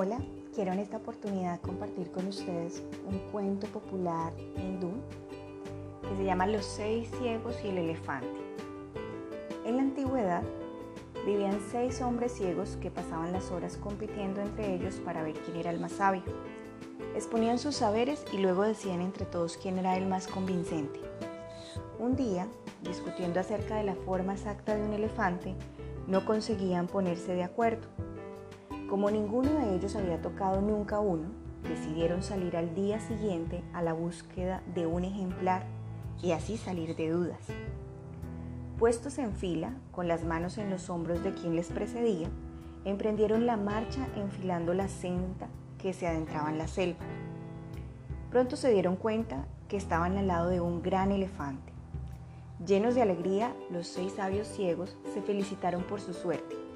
Hola, quiero en esta oportunidad compartir con ustedes un cuento popular hindú que se llama Los seis ciegos y el elefante. En la antigüedad vivían seis hombres ciegos que pasaban las horas compitiendo entre ellos para ver quién era el más sabio. Exponían sus saberes y luego decían entre todos quién era el más convincente. Un día, discutiendo acerca de la forma exacta de un elefante, no conseguían ponerse de acuerdo como ninguno de ellos había tocado nunca uno, decidieron salir al día siguiente a la búsqueda de un ejemplar y así salir de dudas. Puestos en fila, con las manos en los hombros de quien les precedía, emprendieron la marcha enfilando la senda que se adentraba en la selva. Pronto se dieron cuenta que estaban al lado de un gran elefante. Llenos de alegría, los seis sabios ciegos se felicitaron por su suerte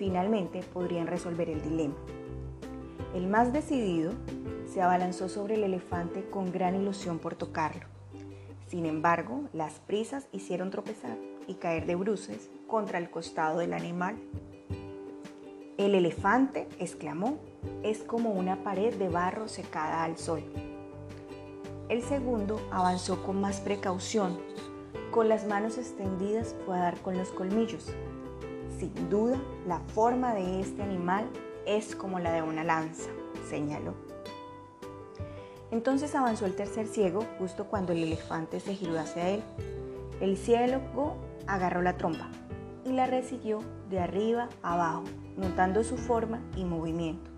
finalmente podrían resolver el dilema. El más decidido se abalanzó sobre el elefante con gran ilusión por tocarlo. Sin embargo, las prisas hicieron tropezar y caer de bruces contra el costado del animal. El elefante, exclamó, es como una pared de barro secada al sol. El segundo avanzó con más precaución. Con las manos extendidas fue a dar con los colmillos, sin duda, la forma de este animal es como la de una lanza, señaló. Entonces avanzó el tercer ciego justo cuando el elefante se giró hacia él. El ciego agarró la trompa y la resiguió de arriba abajo, notando su forma y movimiento.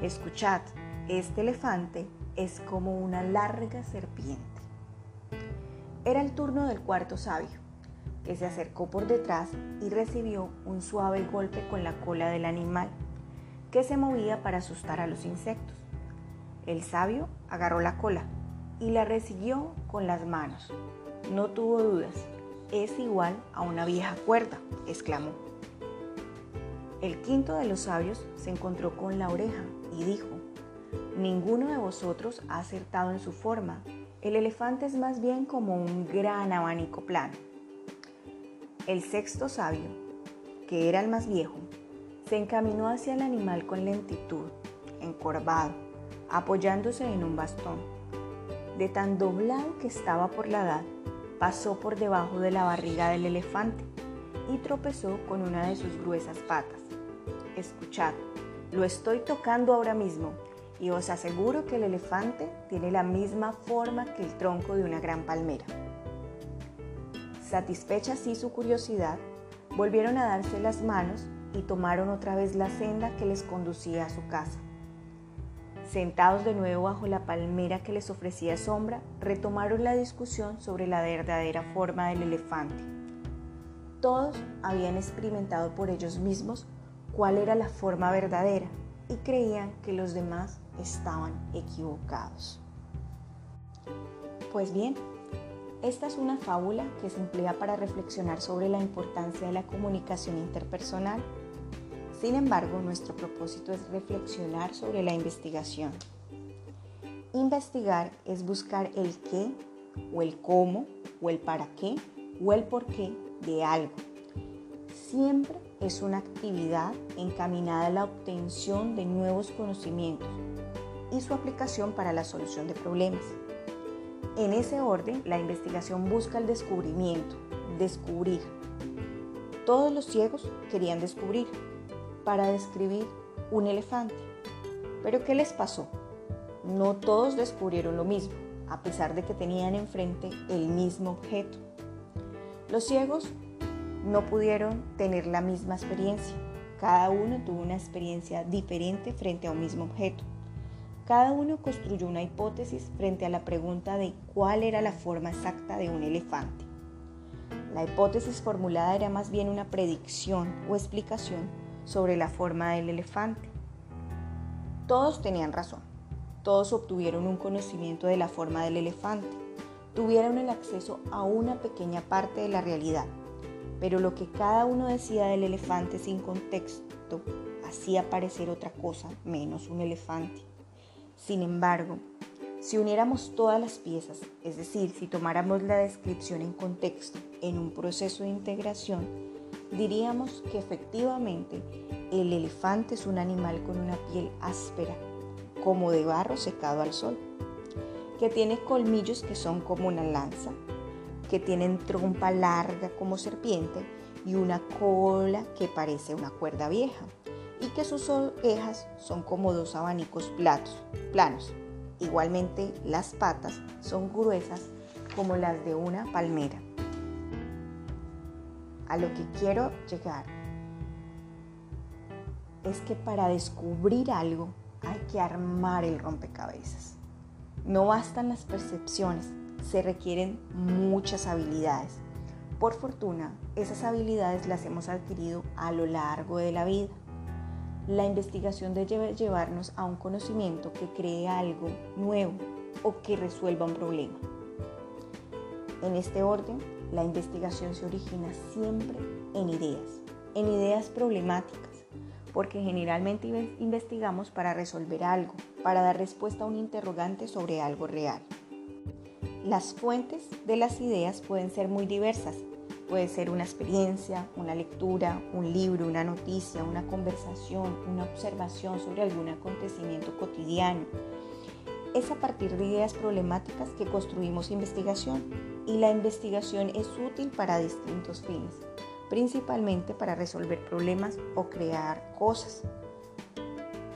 Escuchad, este elefante es como una larga serpiente. Era el turno del cuarto sabio que se acercó por detrás y recibió un suave golpe con la cola del animal, que se movía para asustar a los insectos. El sabio agarró la cola y la resiguió con las manos. No tuvo dudas, es igual a una vieja cuerda, exclamó. El quinto de los sabios se encontró con la oreja y dijo, Ninguno de vosotros ha acertado en su forma. El elefante es más bien como un gran abanico plano. El sexto sabio, que era el más viejo, se encaminó hacia el animal con lentitud, encorvado, apoyándose en un bastón. De tan doblado que estaba por la edad, pasó por debajo de la barriga del elefante y tropezó con una de sus gruesas patas. Escuchad, lo estoy tocando ahora mismo y os aseguro que el elefante tiene la misma forma que el tronco de una gran palmera. Satisfecha así su curiosidad, volvieron a darse las manos y tomaron otra vez la senda que les conducía a su casa. Sentados de nuevo bajo la palmera que les ofrecía sombra, retomaron la discusión sobre la verdadera forma del elefante. Todos habían experimentado por ellos mismos cuál era la forma verdadera y creían que los demás estaban equivocados. Pues bien, esta es una fábula que se emplea para reflexionar sobre la importancia de la comunicación interpersonal. Sin embargo, nuestro propósito es reflexionar sobre la investigación. Investigar es buscar el qué o el cómo o el para qué o el por qué de algo. Siempre es una actividad encaminada a la obtención de nuevos conocimientos y su aplicación para la solución de problemas. En ese orden, la investigación busca el descubrimiento, descubrir. Todos los ciegos querían descubrir para describir un elefante. Pero ¿qué les pasó? No todos descubrieron lo mismo, a pesar de que tenían enfrente el mismo objeto. Los ciegos no pudieron tener la misma experiencia. Cada uno tuvo una experiencia diferente frente a un mismo objeto. Cada uno construyó una hipótesis frente a la pregunta de cuál era la forma exacta de un elefante. La hipótesis formulada era más bien una predicción o explicación sobre la forma del elefante. Todos tenían razón. Todos obtuvieron un conocimiento de la forma del elefante. Tuvieron el acceso a una pequeña parte de la realidad. Pero lo que cada uno decía del elefante sin contexto hacía parecer otra cosa menos un elefante. Sin embargo, si uniéramos todas las piezas, es decir, si tomáramos la descripción en contexto en un proceso de integración, diríamos que efectivamente el elefante es un animal con una piel áspera, como de barro secado al sol, que tiene colmillos que son como una lanza, que tienen trompa larga como serpiente y una cola que parece una cuerda vieja, y que sus orejas son como dos abanicos platos, planos. Igualmente las patas son gruesas como las de una palmera. A lo que quiero llegar es que para descubrir algo hay que armar el rompecabezas. No bastan las percepciones, se requieren muchas habilidades. Por fortuna, esas habilidades las hemos adquirido a lo largo de la vida. La investigación debe llevarnos a un conocimiento que cree algo nuevo o que resuelva un problema. En este orden, la investigación se origina siempre en ideas, en ideas problemáticas porque generalmente investigamos para resolver algo, para dar respuesta a un interrogante sobre algo real. Las fuentes de las ideas pueden ser muy diversas. Puede ser una experiencia, una lectura, un libro, una noticia, una conversación, una observación sobre algún acontecimiento cotidiano. Es a partir de ideas problemáticas que construimos investigación y la investigación es útil para distintos fines principalmente para resolver problemas o crear cosas.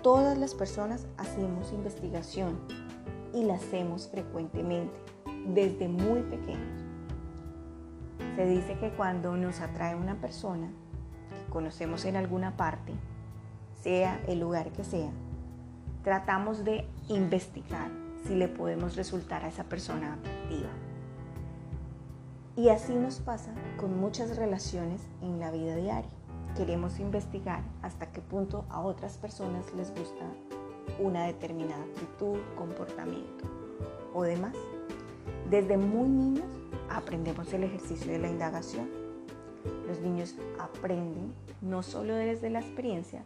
Todas las personas hacemos investigación y la hacemos frecuentemente, desde muy pequeños. Se dice que cuando nos atrae una persona que conocemos en alguna parte, sea el lugar que sea, tratamos de investigar si le podemos resultar a esa persona atractiva. Y así nos pasa con muchas relaciones en la vida diaria. Queremos investigar hasta qué punto a otras personas les gusta una determinada actitud, comportamiento o demás. Desde muy niños aprendemos el ejercicio de la indagación. Los niños aprenden no solo desde la experiencia,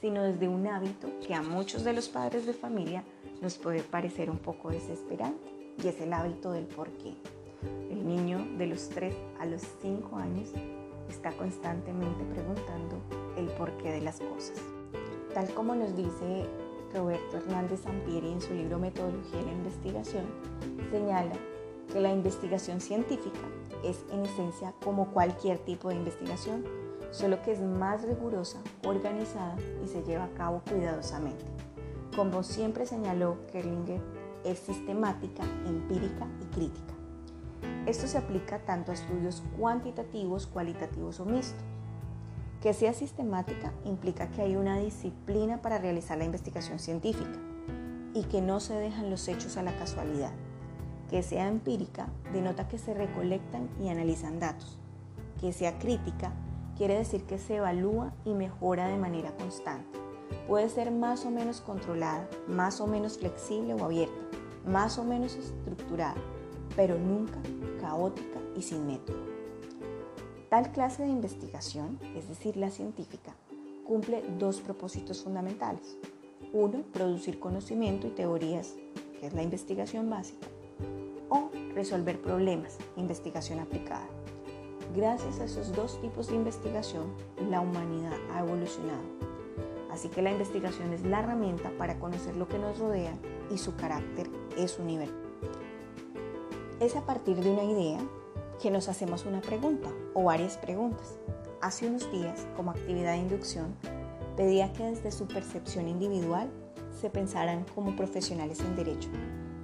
sino desde un hábito que a muchos de los padres de familia nos puede parecer un poco desesperante y es el hábito del por qué. El niño de los 3 a los 5 años está constantemente preguntando el porqué de las cosas. Tal como nos dice Roberto Hernández Sampieri en su libro Metodología de la Investigación, señala que la investigación científica es en esencia como cualquier tipo de investigación, solo que es más rigurosa, organizada y se lleva a cabo cuidadosamente. Como siempre señaló Kerlinger, es sistemática, empírica y crítica. Esto se aplica tanto a estudios cuantitativos, cualitativos o mixtos. Que sea sistemática implica que hay una disciplina para realizar la investigación científica y que no se dejan los hechos a la casualidad. Que sea empírica denota que se recolectan y analizan datos. Que sea crítica quiere decir que se evalúa y mejora de manera constante. Puede ser más o menos controlada, más o menos flexible o abierta, más o menos estructurada, pero nunca caótica y sin método. Tal clase de investigación, es decir, la científica, cumple dos propósitos fundamentales. Uno, producir conocimiento y teorías, que es la investigación básica, resolver problemas, investigación aplicada. Gracias a esos dos tipos de investigación, la humanidad ha evolucionado. Así que la investigación es la herramienta para conocer lo que nos rodea y su carácter es universal. Es a partir de una idea que nos hacemos una pregunta o varias preguntas. Hace unos días, como actividad de inducción, pedía que desde su percepción individual se pensaran como profesionales en derecho,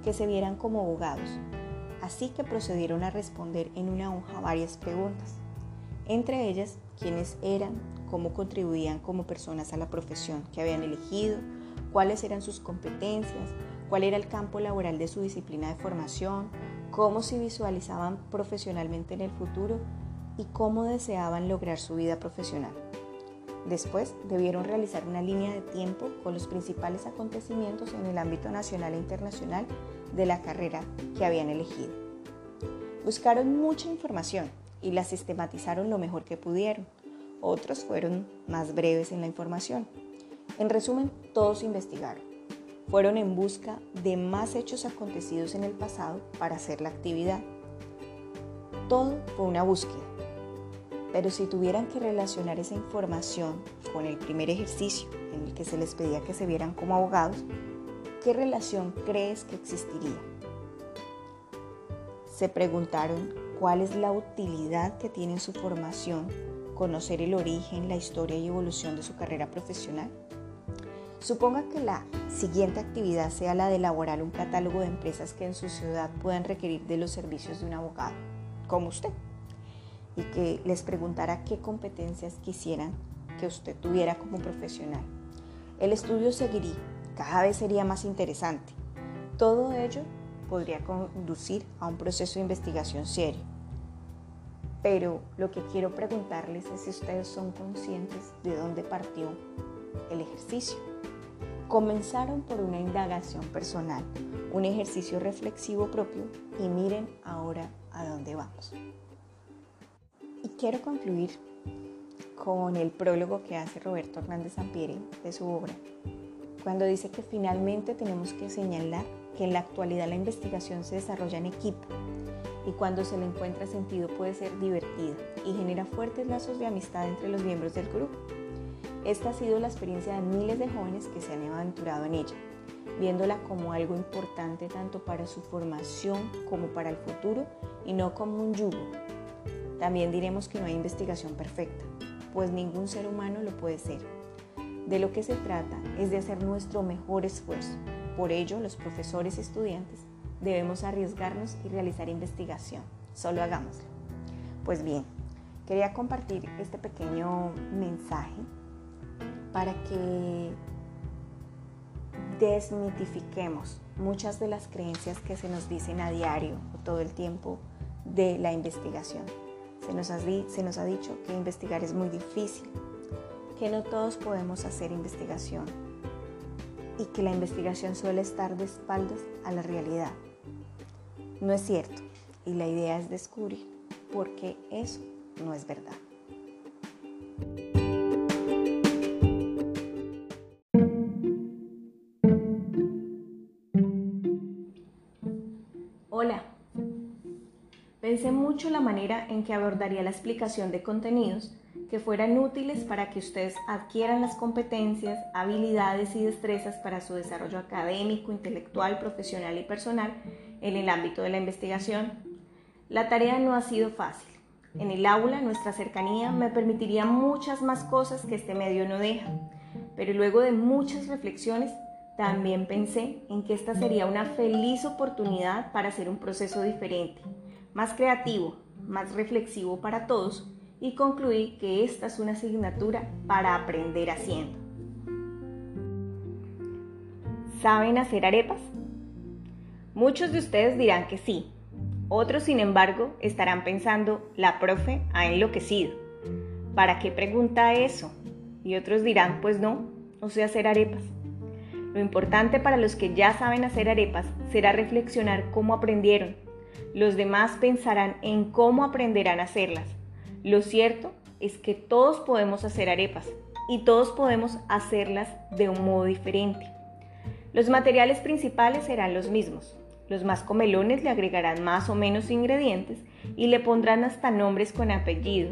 que se vieran como abogados. Así que procedieron a responder en una hoja varias preguntas, entre ellas quiénes eran, cómo contribuían como personas a la profesión que habían elegido, cuáles eran sus competencias, cuál era el campo laboral de su disciplina de formación, cómo se visualizaban profesionalmente en el futuro y cómo deseaban lograr su vida profesional. Después debieron realizar una línea de tiempo con los principales acontecimientos en el ámbito nacional e internacional de la carrera que habían elegido. Buscaron mucha información y la sistematizaron lo mejor que pudieron. Otros fueron más breves en la información. En resumen, todos investigaron fueron en busca de más hechos acontecidos en el pasado para hacer la actividad. Todo fue una búsqueda. Pero si tuvieran que relacionar esa información con el primer ejercicio en el que se les pedía que se vieran como abogados, ¿qué relación crees que existiría? Se preguntaron cuál es la utilidad que tiene en su formación conocer el origen, la historia y evolución de su carrera profesional. Suponga que la siguiente actividad sea la de elaborar un catálogo de empresas que en su ciudad puedan requerir de los servicios de un abogado, como usted, y que les preguntara qué competencias quisieran que usted tuviera como profesional. El estudio seguiría, cada vez sería más interesante. Todo ello podría conducir a un proceso de investigación serio. Pero lo que quiero preguntarles es si ustedes son conscientes de dónde partió el ejercicio. Comenzaron por una indagación personal, un ejercicio reflexivo propio y miren ahora a dónde vamos. Y quiero concluir con el prólogo que hace Roberto Hernández Sampieri de su obra, cuando dice que finalmente tenemos que señalar que en la actualidad la investigación se desarrolla en equipo y cuando se le encuentra sentido puede ser divertida y genera fuertes lazos de amistad entre los miembros del grupo. Esta ha sido la experiencia de miles de jóvenes que se han aventurado en ella, viéndola como algo importante tanto para su formación como para el futuro y no como un yugo. También diremos que no hay investigación perfecta, pues ningún ser humano lo puede ser. De lo que se trata es de hacer nuestro mejor esfuerzo. Por ello, los profesores y estudiantes debemos arriesgarnos y realizar investigación. Solo hagámoslo. Pues bien, quería compartir este pequeño mensaje para que desmitifiquemos muchas de las creencias que se nos dicen a diario o todo el tiempo de la investigación. Se nos, ha, se nos ha dicho que investigar es muy difícil, que no todos podemos hacer investigación y que la investigación suele estar de espaldas a la realidad. No es cierto y la idea es descubrir por qué eso no es verdad. Hola. Pensé mucho la manera en que abordaría la explicación de contenidos que fueran útiles para que ustedes adquieran las competencias, habilidades y destrezas para su desarrollo académico, intelectual, profesional y personal en el ámbito de la investigación. La tarea no ha sido fácil. En el aula, nuestra cercanía me permitiría muchas más cosas que este medio no deja, pero luego de muchas reflexiones, también pensé en que esta sería una feliz oportunidad para hacer un proceso diferente, más creativo, más reflexivo para todos y concluí que esta es una asignatura para aprender haciendo. ¿Saben hacer arepas? Muchos de ustedes dirán que sí. Otros, sin embargo, estarán pensando, la profe ha enloquecido. ¿Para qué pregunta eso? Y otros dirán, pues no, no sé hacer arepas. Lo importante para los que ya saben hacer arepas será reflexionar cómo aprendieron. Los demás pensarán en cómo aprenderán a hacerlas lo cierto es que todos podemos hacer arepas y todos podemos hacerlas de un modo diferente. Los materiales principales serán los mismos. Los más comelones le agregarán más o menos ingredientes y le pondrán hasta nombres con apellido.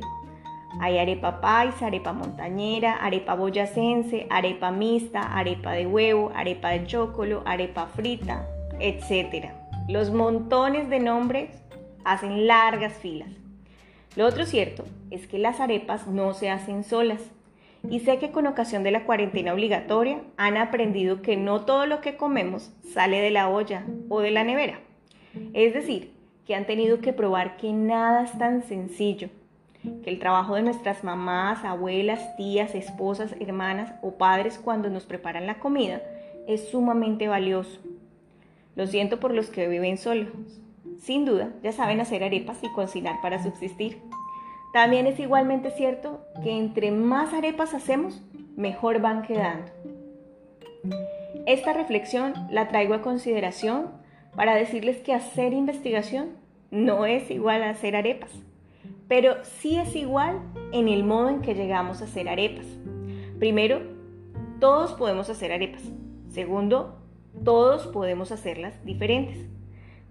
Hay arepa paisa, arepa montañera, arepa boyacense, arepa mixta, arepa de huevo, arepa de chocolo, arepa frita, etc. Los montones de nombres hacen largas filas. Lo otro cierto es que las arepas no se hacen solas. Y sé que con ocasión de la cuarentena obligatoria han aprendido que no todo lo que comemos sale de la olla o de la nevera. Es decir, que han tenido que probar que nada es tan sencillo, que el trabajo de nuestras mamás, abuelas, tías, esposas, hermanas o padres cuando nos preparan la comida es sumamente valioso. Lo siento por los que viven solos, sin duda, ya saben hacer arepas y cocinar para subsistir. También es igualmente cierto que entre más arepas hacemos, mejor van quedando. Esta reflexión la traigo a consideración para decirles que hacer investigación no es igual a hacer arepas, pero sí es igual en el modo en que llegamos a hacer arepas. Primero, todos podemos hacer arepas. Segundo, todos podemos hacerlas diferentes.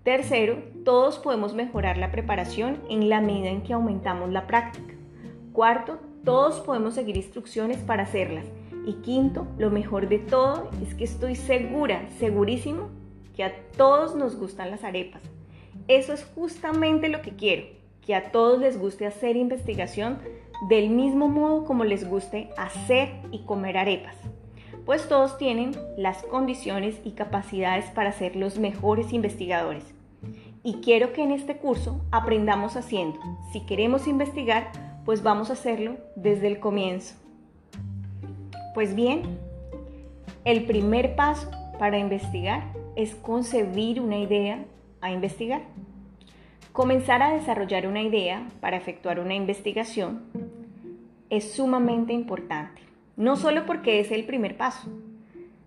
Tercero, todos podemos mejorar la preparación en la medida en que aumentamos la práctica. Cuarto, todos podemos seguir instrucciones para hacerlas. Y quinto, lo mejor de todo es que estoy segura, segurísimo, que a todos nos gustan las arepas. Eso es justamente lo que quiero, que a todos les guste hacer investigación del mismo modo como les guste hacer y comer arepas, pues todos tienen las condiciones y capacidades para ser los mejores investigadores. Y quiero que en este curso aprendamos haciendo. Si queremos investigar, pues vamos a hacerlo desde el comienzo. Pues bien, el primer paso para investigar es concebir una idea a investigar. Comenzar a desarrollar una idea para efectuar una investigación es sumamente importante, no solo porque es el primer paso,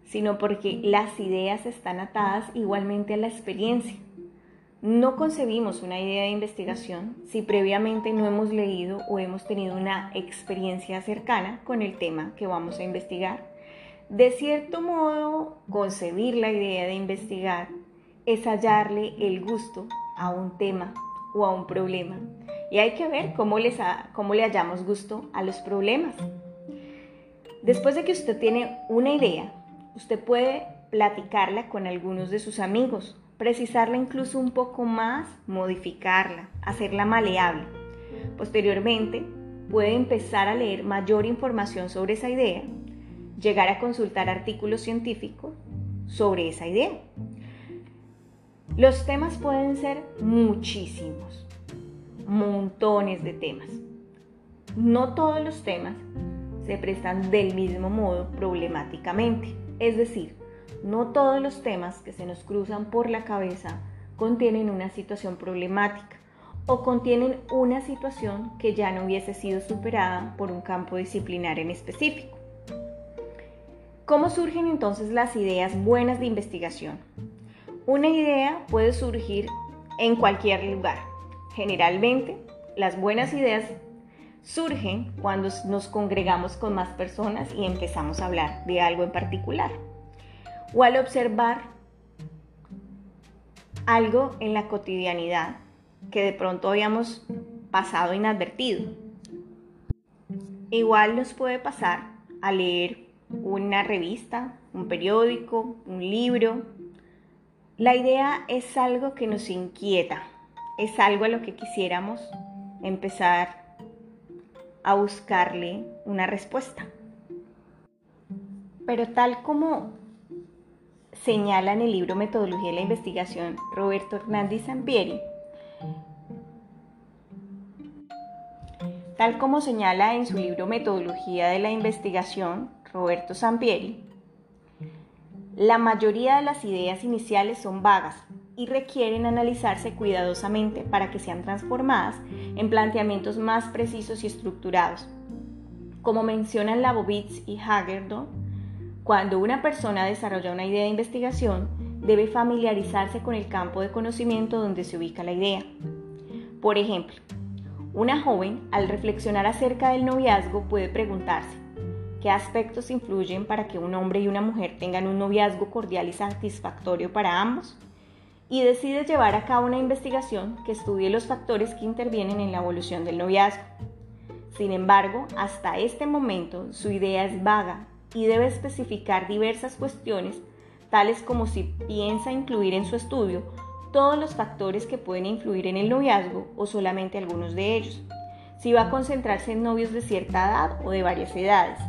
sino porque las ideas están atadas igualmente a la experiencia. No concebimos una idea de investigación si previamente no hemos leído o hemos tenido una experiencia cercana con el tema que vamos a investigar. De cierto modo, concebir la idea de investigar es hallarle el gusto a un tema o a un problema. Y hay que ver cómo, les cómo le hallamos gusto a los problemas. Después de que usted tiene una idea, usted puede platicarla con algunos de sus amigos precisarla incluso un poco más, modificarla, hacerla maleable. Posteriormente, puede empezar a leer mayor información sobre esa idea, llegar a consultar artículos científicos sobre esa idea. Los temas pueden ser muchísimos, montones de temas. No todos los temas se prestan del mismo modo problemáticamente, es decir, no todos los temas que se nos cruzan por la cabeza contienen una situación problemática o contienen una situación que ya no hubiese sido superada por un campo disciplinar en específico. ¿Cómo surgen entonces las ideas buenas de investigación? Una idea puede surgir en cualquier lugar. Generalmente, las buenas ideas surgen cuando nos congregamos con más personas y empezamos a hablar de algo en particular o al observar algo en la cotidianidad que de pronto habíamos pasado inadvertido. Igual nos puede pasar a leer una revista, un periódico, un libro. La idea es algo que nos inquieta, es algo a lo que quisiéramos empezar a buscarle una respuesta. Pero tal como señala en el libro Metodología de la Investigación Roberto Hernández Sampieri, tal como señala en su libro Metodología de la Investigación Roberto Sampieri, la mayoría de las ideas iniciales son vagas y requieren analizarse cuidadosamente para que sean transformadas en planteamientos más precisos y estructurados. Como mencionan Labovitz y Hagerdorn, cuando una persona desarrolla una idea de investigación, debe familiarizarse con el campo de conocimiento donde se ubica la idea. Por ejemplo, una joven al reflexionar acerca del noviazgo puede preguntarse, ¿qué aspectos influyen para que un hombre y una mujer tengan un noviazgo cordial y satisfactorio para ambos? Y decide llevar a cabo una investigación que estudie los factores que intervienen en la evolución del noviazgo. Sin embargo, hasta este momento su idea es vaga y debe especificar diversas cuestiones, tales como si piensa incluir en su estudio todos los factores que pueden influir en el noviazgo o solamente algunos de ellos, si va a concentrarse en novios de cierta edad o de varias edades,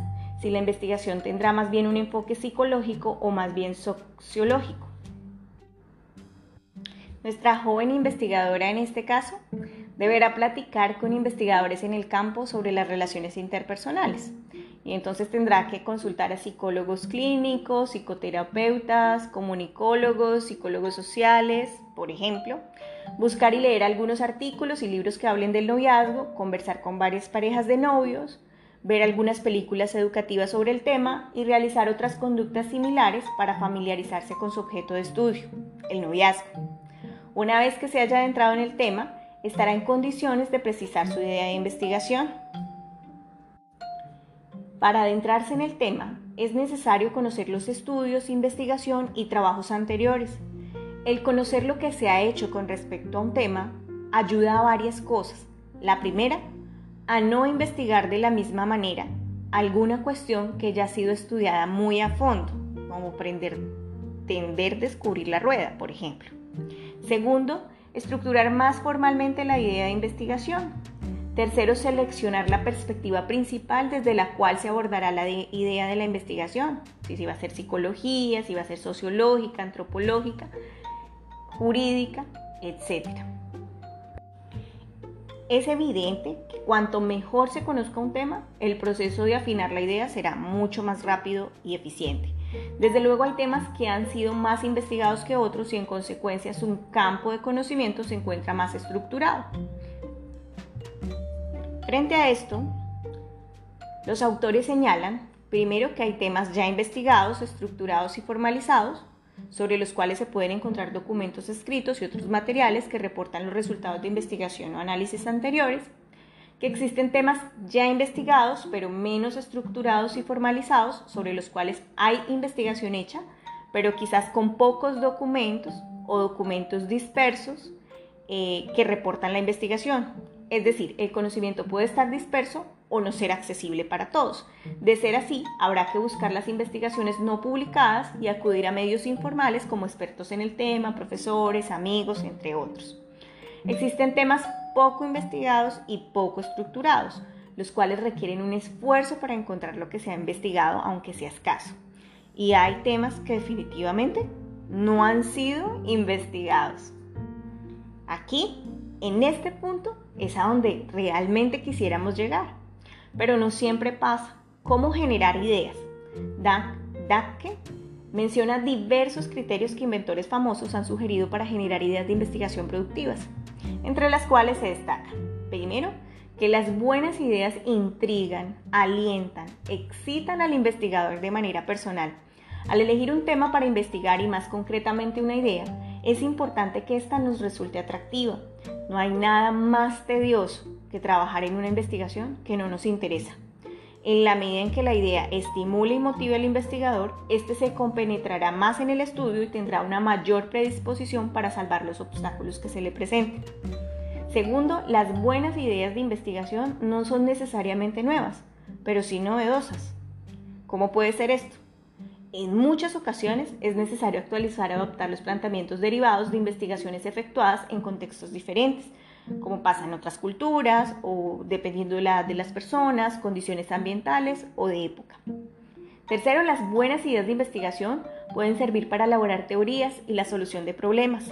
si la investigación tendrá más bien un enfoque psicológico o más bien sociológico. Nuestra joven investigadora en este caso deberá platicar con investigadores en el campo sobre las relaciones interpersonales y entonces tendrá que consultar a psicólogos clínicos, psicoterapeutas, comunicólogos, psicólogos sociales, por ejemplo, buscar y leer algunos artículos y libros que hablen del noviazgo, conversar con varias parejas de novios, ver algunas películas educativas sobre el tema y realizar otras conductas similares para familiarizarse con su objeto de estudio, el noviazgo. Una vez que se haya adentrado en el tema, estará en condiciones de precisar su idea de investigación. Para adentrarse en el tema, es necesario conocer los estudios, investigación y trabajos anteriores. El conocer lo que se ha hecho con respecto a un tema ayuda a varias cosas. La primera, a no investigar de la misma manera alguna cuestión que ya ha sido estudiada muy a fondo, como aprender, tender, descubrir la rueda, por ejemplo. Segundo, estructurar más formalmente la idea de investigación. Tercero, seleccionar la perspectiva principal desde la cual se abordará la idea de la investigación. Si, va a ser psicología, si va a ser sociológica, antropológica, jurídica, etc. Es evidente que cuanto mejor se conozca un tema, el proceso de afinar la idea será mucho más rápido y eficiente. Desde luego hay temas que han sido más investigados que otros y en consecuencia su campo de conocimiento se encuentra más estructurado. Frente a esto, los autores señalan, primero, que hay temas ya investigados, estructurados y formalizados, sobre los cuales se pueden encontrar documentos escritos y otros materiales que reportan los resultados de investigación o análisis anteriores, que existen temas ya investigados pero menos estructurados y formalizados sobre los cuales hay investigación hecha, pero quizás con pocos documentos o documentos dispersos eh, que reportan la investigación. Es decir, el conocimiento puede estar disperso o no ser accesible para todos. De ser así, habrá que buscar las investigaciones no publicadas y acudir a medios informales como expertos en el tema, profesores, amigos, entre otros. Existen temas poco investigados y poco estructurados, los cuales requieren un esfuerzo para encontrar lo que se ha investigado, aunque sea escaso. Y hay temas que definitivamente no han sido investigados. Aquí, en este punto, es a donde realmente quisiéramos llegar pero no siempre pasa. ¿Cómo generar ideas? Dacke menciona diversos criterios que inventores famosos han sugerido para generar ideas de investigación productivas, entre las cuales se destaca, primero, que las buenas ideas intrigan, alientan, excitan al investigador de manera personal. Al elegir un tema para investigar y más concretamente una idea, es importante que ésta nos resulte atractiva. No hay nada más tedioso que trabajar en una investigación que no nos interesa. En la medida en que la idea estimule y motive al investigador, éste se compenetrará más en el estudio y tendrá una mayor predisposición para salvar los obstáculos que se le presenten. Segundo, las buenas ideas de investigación no son necesariamente nuevas, pero sí novedosas. ¿Cómo puede ser esto? En muchas ocasiones es necesario actualizar o adaptar los planteamientos derivados de investigaciones efectuadas en contextos diferentes, como pasa en otras culturas o dependiendo de la de las personas, condiciones ambientales o de época. Tercero, las buenas ideas de investigación pueden servir para elaborar teorías y la solución de problemas.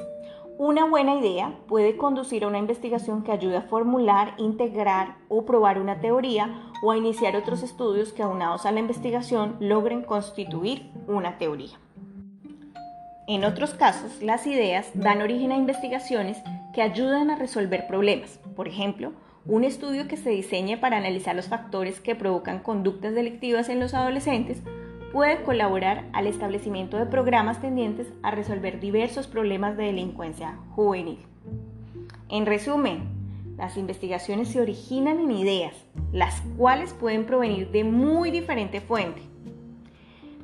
Una buena idea puede conducir a una investigación que ayude a formular, integrar o probar una teoría o a iniciar otros estudios que aunados a la investigación logren constituir una teoría. En otros casos, las ideas dan origen a investigaciones que ayudan a resolver problemas. Por ejemplo, un estudio que se diseñe para analizar los factores que provocan conductas delictivas en los adolescentes puede colaborar al establecimiento de programas tendientes a resolver diversos problemas de delincuencia juvenil. En resumen, las investigaciones se originan en ideas, las cuales pueden provenir de muy diferente fuente.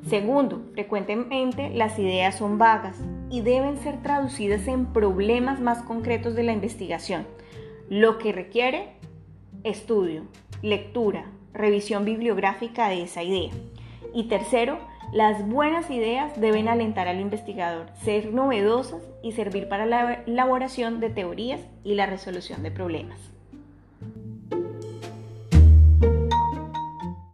Segundo, frecuentemente las ideas son vagas y deben ser traducidas en problemas más concretos de la investigación, lo que requiere estudio, lectura, revisión bibliográfica de esa idea. Y tercero, las buenas ideas deben alentar al investigador, ser novedosas y servir para la elaboración de teorías y la resolución de problemas.